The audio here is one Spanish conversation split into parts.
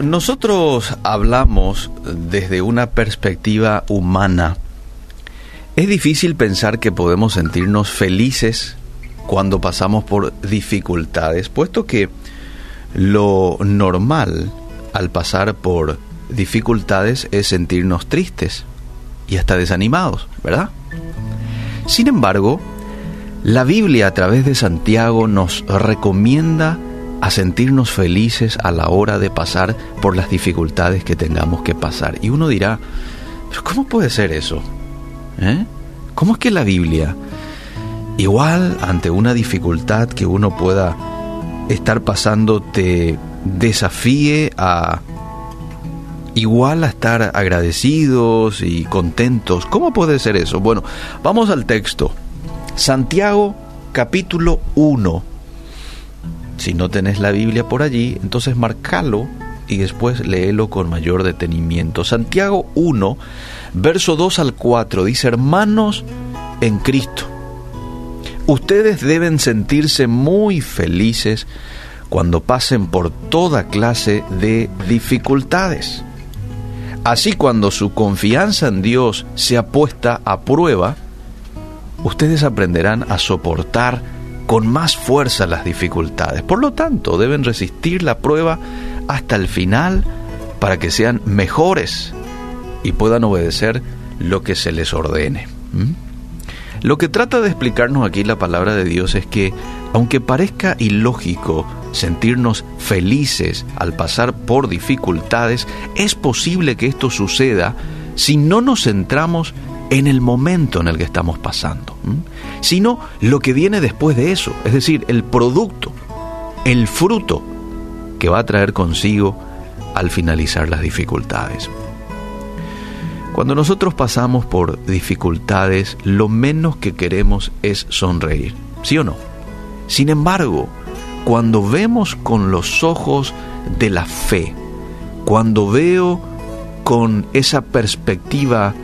Nosotros hablamos desde una perspectiva humana, es difícil pensar que podemos sentirnos felices cuando pasamos por dificultades, puesto que lo normal al pasar por dificultades es sentirnos tristes y hasta desanimados, ¿verdad? Sin embargo, la Biblia a través de Santiago nos recomienda a sentirnos felices a la hora de pasar por las dificultades que tengamos que pasar. Y uno dirá, ¿pero cómo puede ser eso? ¿Eh? ¿Cómo es que la Biblia, igual ante una dificultad que uno pueda estar pasando, te desafíe a igual a estar agradecidos y contentos? ¿Cómo puede ser eso? Bueno, vamos al texto. Santiago capítulo 1. Si no tenés la Biblia por allí, entonces marcalo y después léelo con mayor detenimiento. Santiago 1, verso 2 al 4 dice, hermanos en Cristo, ustedes deben sentirse muy felices cuando pasen por toda clase de dificultades. Así cuando su confianza en Dios sea puesta a prueba, ustedes aprenderán a soportar con más fuerza las dificultades. Por lo tanto, deben resistir la prueba hasta el final para que sean mejores y puedan obedecer lo que se les ordene. ¿Mm? Lo que trata de explicarnos aquí la palabra de Dios es que, aunque parezca ilógico sentirnos felices al pasar por dificultades, es posible que esto suceda si no nos centramos en el momento en el que estamos pasando, sino lo que viene después de eso, es decir, el producto, el fruto que va a traer consigo al finalizar las dificultades. Cuando nosotros pasamos por dificultades, lo menos que queremos es sonreír, ¿sí o no? Sin embargo, cuando vemos con los ojos de la fe, cuando veo con esa perspectiva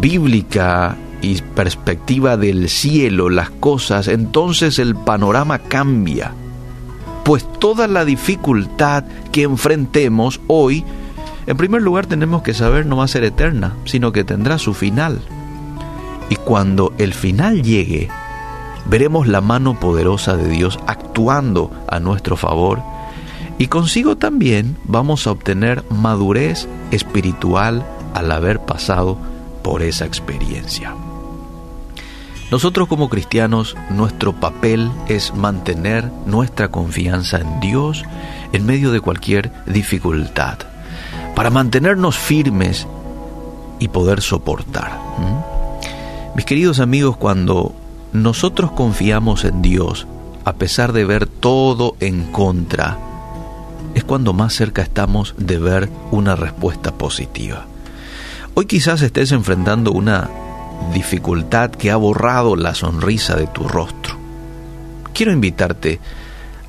bíblica y perspectiva del cielo las cosas, entonces el panorama cambia. Pues toda la dificultad que enfrentemos hoy, en primer lugar tenemos que saber no va a ser eterna, sino que tendrá su final. Y cuando el final llegue, veremos la mano poderosa de Dios actuando a nuestro favor y consigo también vamos a obtener madurez espiritual al haber pasado por esa experiencia. Nosotros como cristianos, nuestro papel es mantener nuestra confianza en Dios en medio de cualquier dificultad, para mantenernos firmes y poder soportar. Mis queridos amigos, cuando nosotros confiamos en Dios, a pesar de ver todo en contra, es cuando más cerca estamos de ver una respuesta positiva. Hoy quizás estés enfrentando una dificultad que ha borrado la sonrisa de tu rostro. Quiero invitarte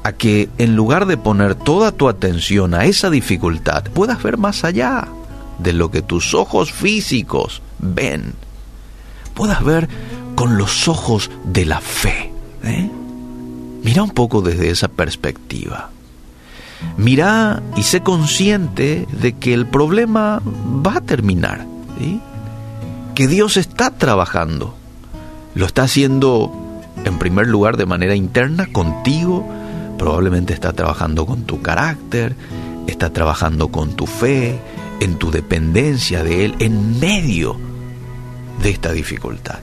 a que en lugar de poner toda tu atención a esa dificultad, puedas ver más allá de lo que tus ojos físicos ven. Puedas ver con los ojos de la fe. ¿eh? Mira un poco desde esa perspectiva. Mira y sé consciente de que el problema va a terminar que Dios está trabajando. Lo está haciendo en primer lugar de manera interna contigo, probablemente está trabajando con tu carácter, está trabajando con tu fe, en tu dependencia de Él, en medio de esta dificultad.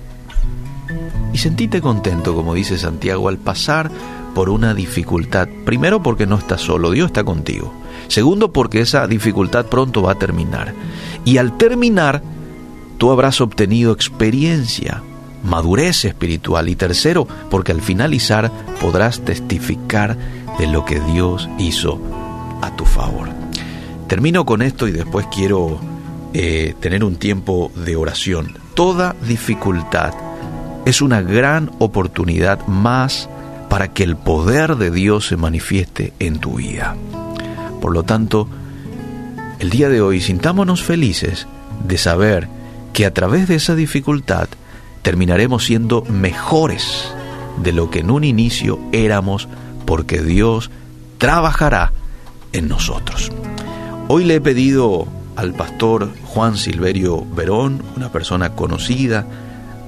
Y sentite contento, como dice Santiago, al pasar por una dificultad. Primero porque no estás solo, Dios está contigo. Segundo porque esa dificultad pronto va a terminar. Y al terminar, tú habrás obtenido experiencia, madurez espiritual. Y tercero, porque al finalizar podrás testificar de lo que Dios hizo a tu favor. Termino con esto y después quiero eh, tener un tiempo de oración. Toda dificultad es una gran oportunidad más para que el poder de Dios se manifieste en tu vida. Por lo tanto, el día de hoy sintámonos felices de saber que a través de esa dificultad terminaremos siendo mejores de lo que en un inicio éramos porque Dios trabajará en nosotros. Hoy le he pedido al pastor Juan Silverio Verón, una persona conocida,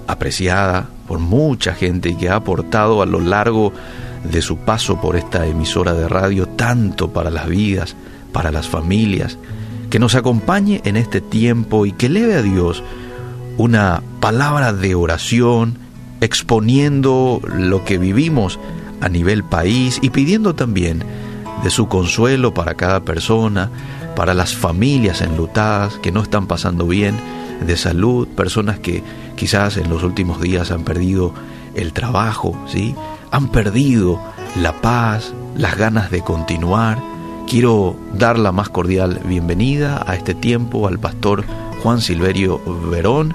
apreciada por mucha gente y que ha aportado a lo largo de su paso por esta emisora de radio tanto para las vidas, para las familias, que nos acompañe en este tiempo y que leve a Dios una palabra de oración, exponiendo lo que vivimos a nivel país y pidiendo también de su consuelo para cada persona, para las familias enlutadas que no están pasando bien de salud, personas que quizás en los últimos días han perdido el trabajo, ¿sí? Han perdido la paz, las ganas de continuar. Quiero dar la más cordial bienvenida a este tiempo al pastor Juan Silverio Verón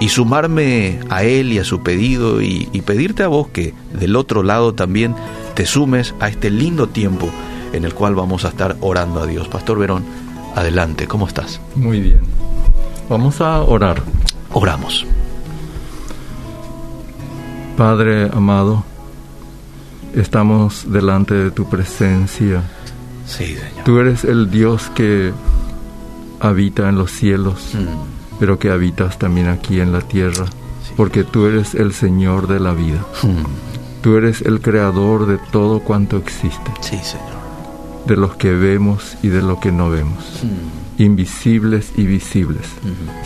y sumarme a él y a su pedido y, y pedirte a vos que del otro lado también te sumes a este lindo tiempo en el cual vamos a estar orando a Dios. Pastor Verón, adelante, ¿cómo estás? Muy bien. Vamos a orar. Oramos. Padre amado, estamos delante de tu presencia. Sí, Señor. Tú eres el Dios que habita en los cielos, Mm, pero que habitas también aquí en la tierra, porque tú eres el Señor de la vida. mm, Tú eres el creador de todo cuanto existe, Sí, Señor. de los que vemos y de lo que no vemos, Mm, invisibles y visibles,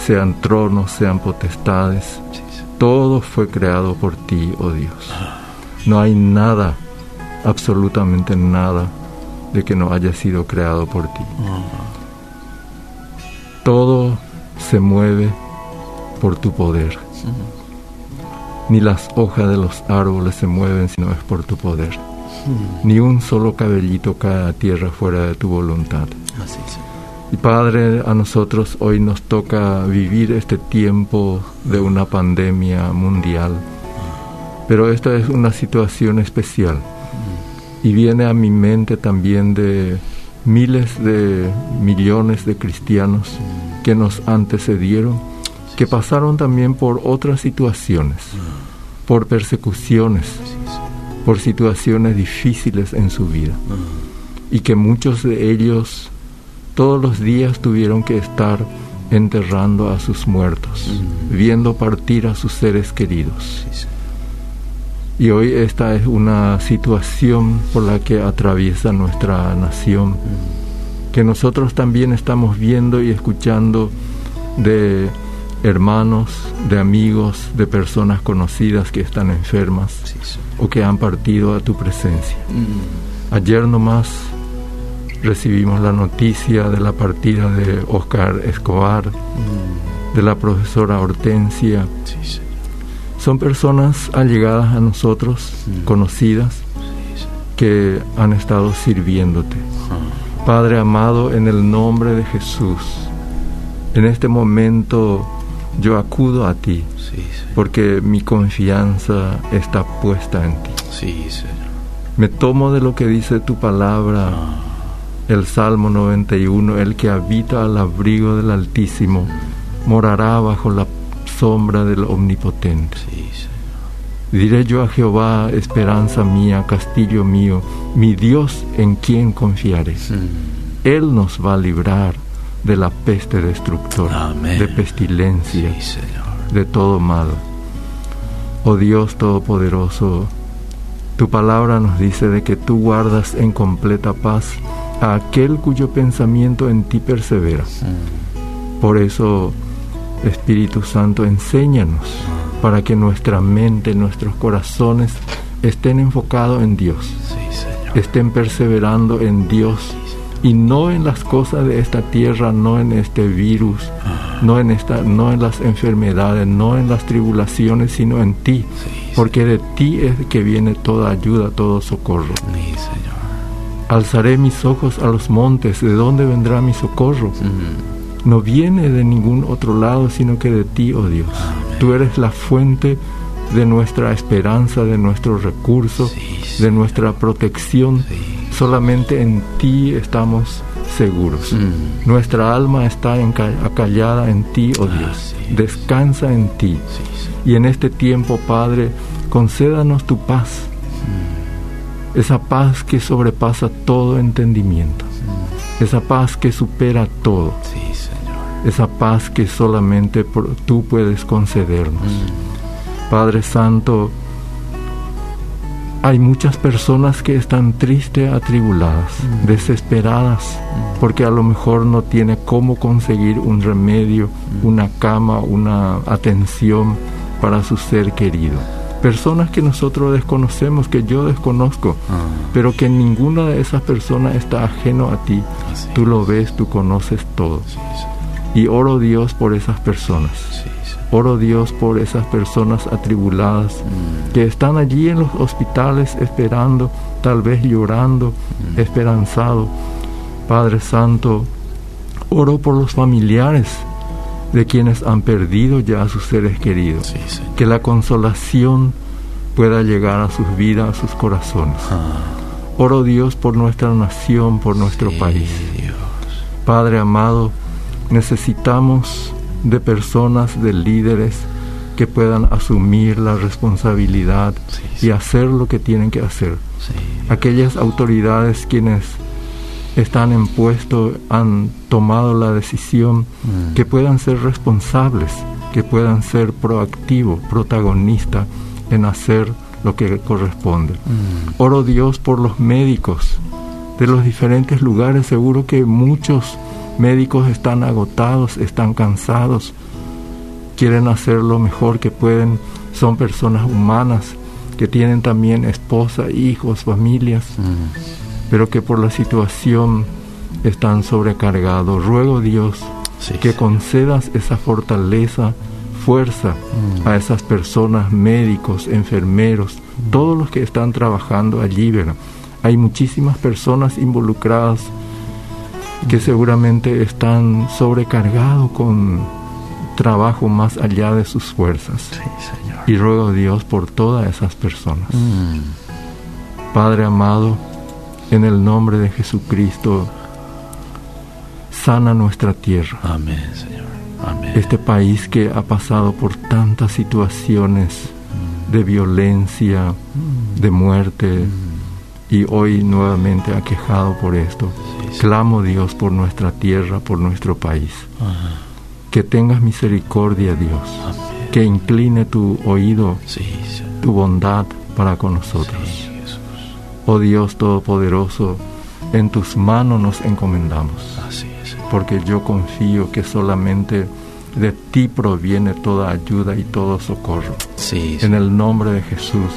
sean tronos, sean potestades, sí, todo fue creado por ti, oh Dios. No hay nada, absolutamente nada, de que no haya sido creado por ti. Todo se mueve por tu poder. Ni las hojas de los árboles se mueven sino es por tu poder. Ni un solo cabellito cae a tierra fuera de tu voluntad. Así. Y Padre, a nosotros hoy nos toca vivir este tiempo de una pandemia mundial, pero esta es una situación especial y viene a mi mente también de miles de millones de cristianos que nos antecedieron, que pasaron también por otras situaciones, por persecuciones, por situaciones difíciles en su vida y que muchos de ellos todos los días tuvieron que estar enterrando a sus muertos, viendo partir a sus seres queridos. Y hoy esta es una situación por la que atraviesa nuestra nación, que nosotros también estamos viendo y escuchando de hermanos, de amigos, de personas conocidas que están enfermas Sí, o que han partido a tu presencia. Mm, Ayer nomás recibimos la noticia de la partida de Oscar Escobar, mm, de la profesora Hortensia. Sí. Son personas allegadas a nosotros, Mm. conocidas, que han estado sirviéndote. Ah, Padre amado, en el nombre de Jesús, en este momento yo acudo a ti, porque mi confianza está puesta en ti. Sí. Me tomo de lo que dice tu palabra. Ah, El Salmo 91, el que habita al abrigo del Altísimo, morará bajo la sombra del Omnipotente. Sí. Diré yo a Jehová, esperanza mía, castillo mío, mi Dios en quien confiaré. Él nos va a librar de la peste destructora, Amén. de pestilencia, Sí, de todo mal. Oh Dios Todopoderoso, tu palabra nos dice de que tú guardas en completa paz a aquel cuyo pensamiento en ti persevera. Por eso, Espíritu Santo, enséñanos para que nuestra mente, nuestros corazones estén enfocados en Dios, estén perseverando en Dios y no en las cosas de esta tierra, no en este virus, no en esta, no en las enfermedades, no en las tribulaciones, sino en ti, porque de ti es que viene toda ayuda, todo socorro. Alzaré mis ojos a los montes, ¿de dónde vendrá mi socorro? No viene de ningún otro lado, sino que de ti, oh Dios. Amén. Tú eres la fuente de nuestra esperanza, de nuestro recurso, Sí, sí. de nuestra protección. Sí. Solamente en ti estamos seguros. Mm, Nuestra alma está acallada en ti, oh Dios. Así es. Descansa en ti. Y en este tiempo, Padre, concédanos tu paz. esa paz que sobrepasa todo entendimiento, esa paz que supera todo, Sí, Señor. esa paz que solamente por- tú puedes concedernos. Padre Santo, hay muchas personas que están tristes, atribuladas, desesperadas, porque a lo mejor no tiene cómo conseguir un remedio, una cama, una atención para su ser querido. Personas que nosotros desconocemos, que yo desconozco, Ah, pero que ninguna de esas personas está ajeno a ti. así. Tú lo ves, tú conoces todo. Sí. Y oro Dios por esas personas. Sí. Oro Dios por esas personas atribuladas Mm, que están allí en los hospitales esperando, tal vez llorando, esperanzado. Padre Santo, oro por los familiares de quienes han perdido ya a sus seres queridos. Sí. Que la consolación pueda llegar a sus vidas, a sus corazones. Ah, Oro Dios por nuestra nación, por nuestro sí, país. Dios. Padre amado, necesitamos de personas, de líderes que puedan asumir la responsabilidad y hacer lo que tienen que hacer. Aquellas autoridades quienes están en puesto han tomado la decisión Mm. que puedan ser responsables, que puedan ser proactivos, protagonistas en hacer lo que corresponde. Mm, Oro Dios por los médicos de los diferentes lugares. Seguro que muchos médicos están agotados, están cansados, quieren hacer lo mejor que pueden. Son personas humanas que tienen también esposa, hijos, familias, mm, pero que por la situación están sobrecargados. Ruego Dios sí, que concedas esa fortaleza, fuerza Mm. a esas personas, médicos, enfermeros, todos los que están trabajando allí, ¿verdad? Hay muchísimas personas involucradas que seguramente están sobrecargados con trabajo más allá de sus fuerzas. Sí, Señor. Y ruego a Dios por todas esas personas. Mm, Padre amado, en el nombre de Jesucristo, sana nuestra tierra. Amén, Señor. Amén. Este país que ha pasado por tantas situaciones de violencia, de muerte, y hoy nuevamente aquejado por esto. Sí, sí. Clamo Dios por nuestra tierra, por nuestro país. Ajá. Que tengas misericordia, Dios. Amén. Que incline tu oído, Sí, tu bondad para con nosotros. Sí. Oh Dios Todopoderoso, en tus manos nos encomendamos. Así es, porque yo confío que solamente de ti proviene toda ayuda y todo socorro. Sí, En Señor. el nombre de Jesús,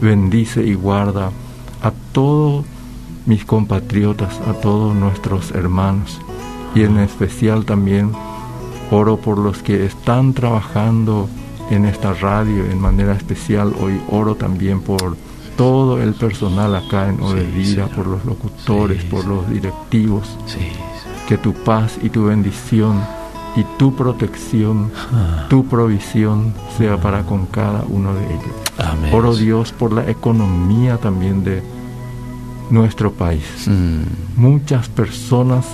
bendice y guarda a todos mis compatriotas, a todos nuestros hermanos y en especial también oro por los que están trabajando en esta radio en manera especial. Hoy oro también por todo el personal acá en Odedira, Señor. por los locutores, Sí, por los directivos, Sí, que tu paz y tu bendición y tu protección, Ah, tu provisión sea para con cada uno de ellos. Amén. Oro Dios por la economía también de nuestro país. Mm, Muchas personas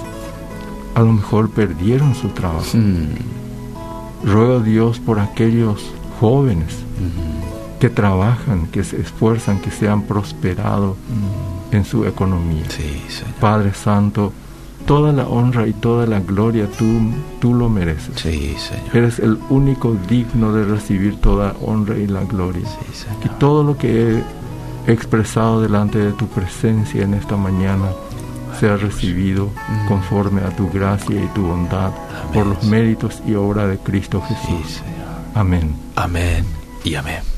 a lo mejor perdieron su trabajo. mm, Ruego Dios por aquellos jóvenes mm, que trabajan, que se esfuerzan, que se han prosperado mm. en su economía. Sí, Señor. Padre Santo, toda la honra y toda la gloria tú, tú lo mereces. Sí, Señor. Eres el único digno de recibir toda honra y la gloria. Sí, Y Señor. todo lo que he expresado delante de tu presencia en esta mañana sea recibido Mm. conforme a tu gracia y tu bondad por los méritos y obra de Cristo Sí, Jesús. Señor. Amén. Amén y amén.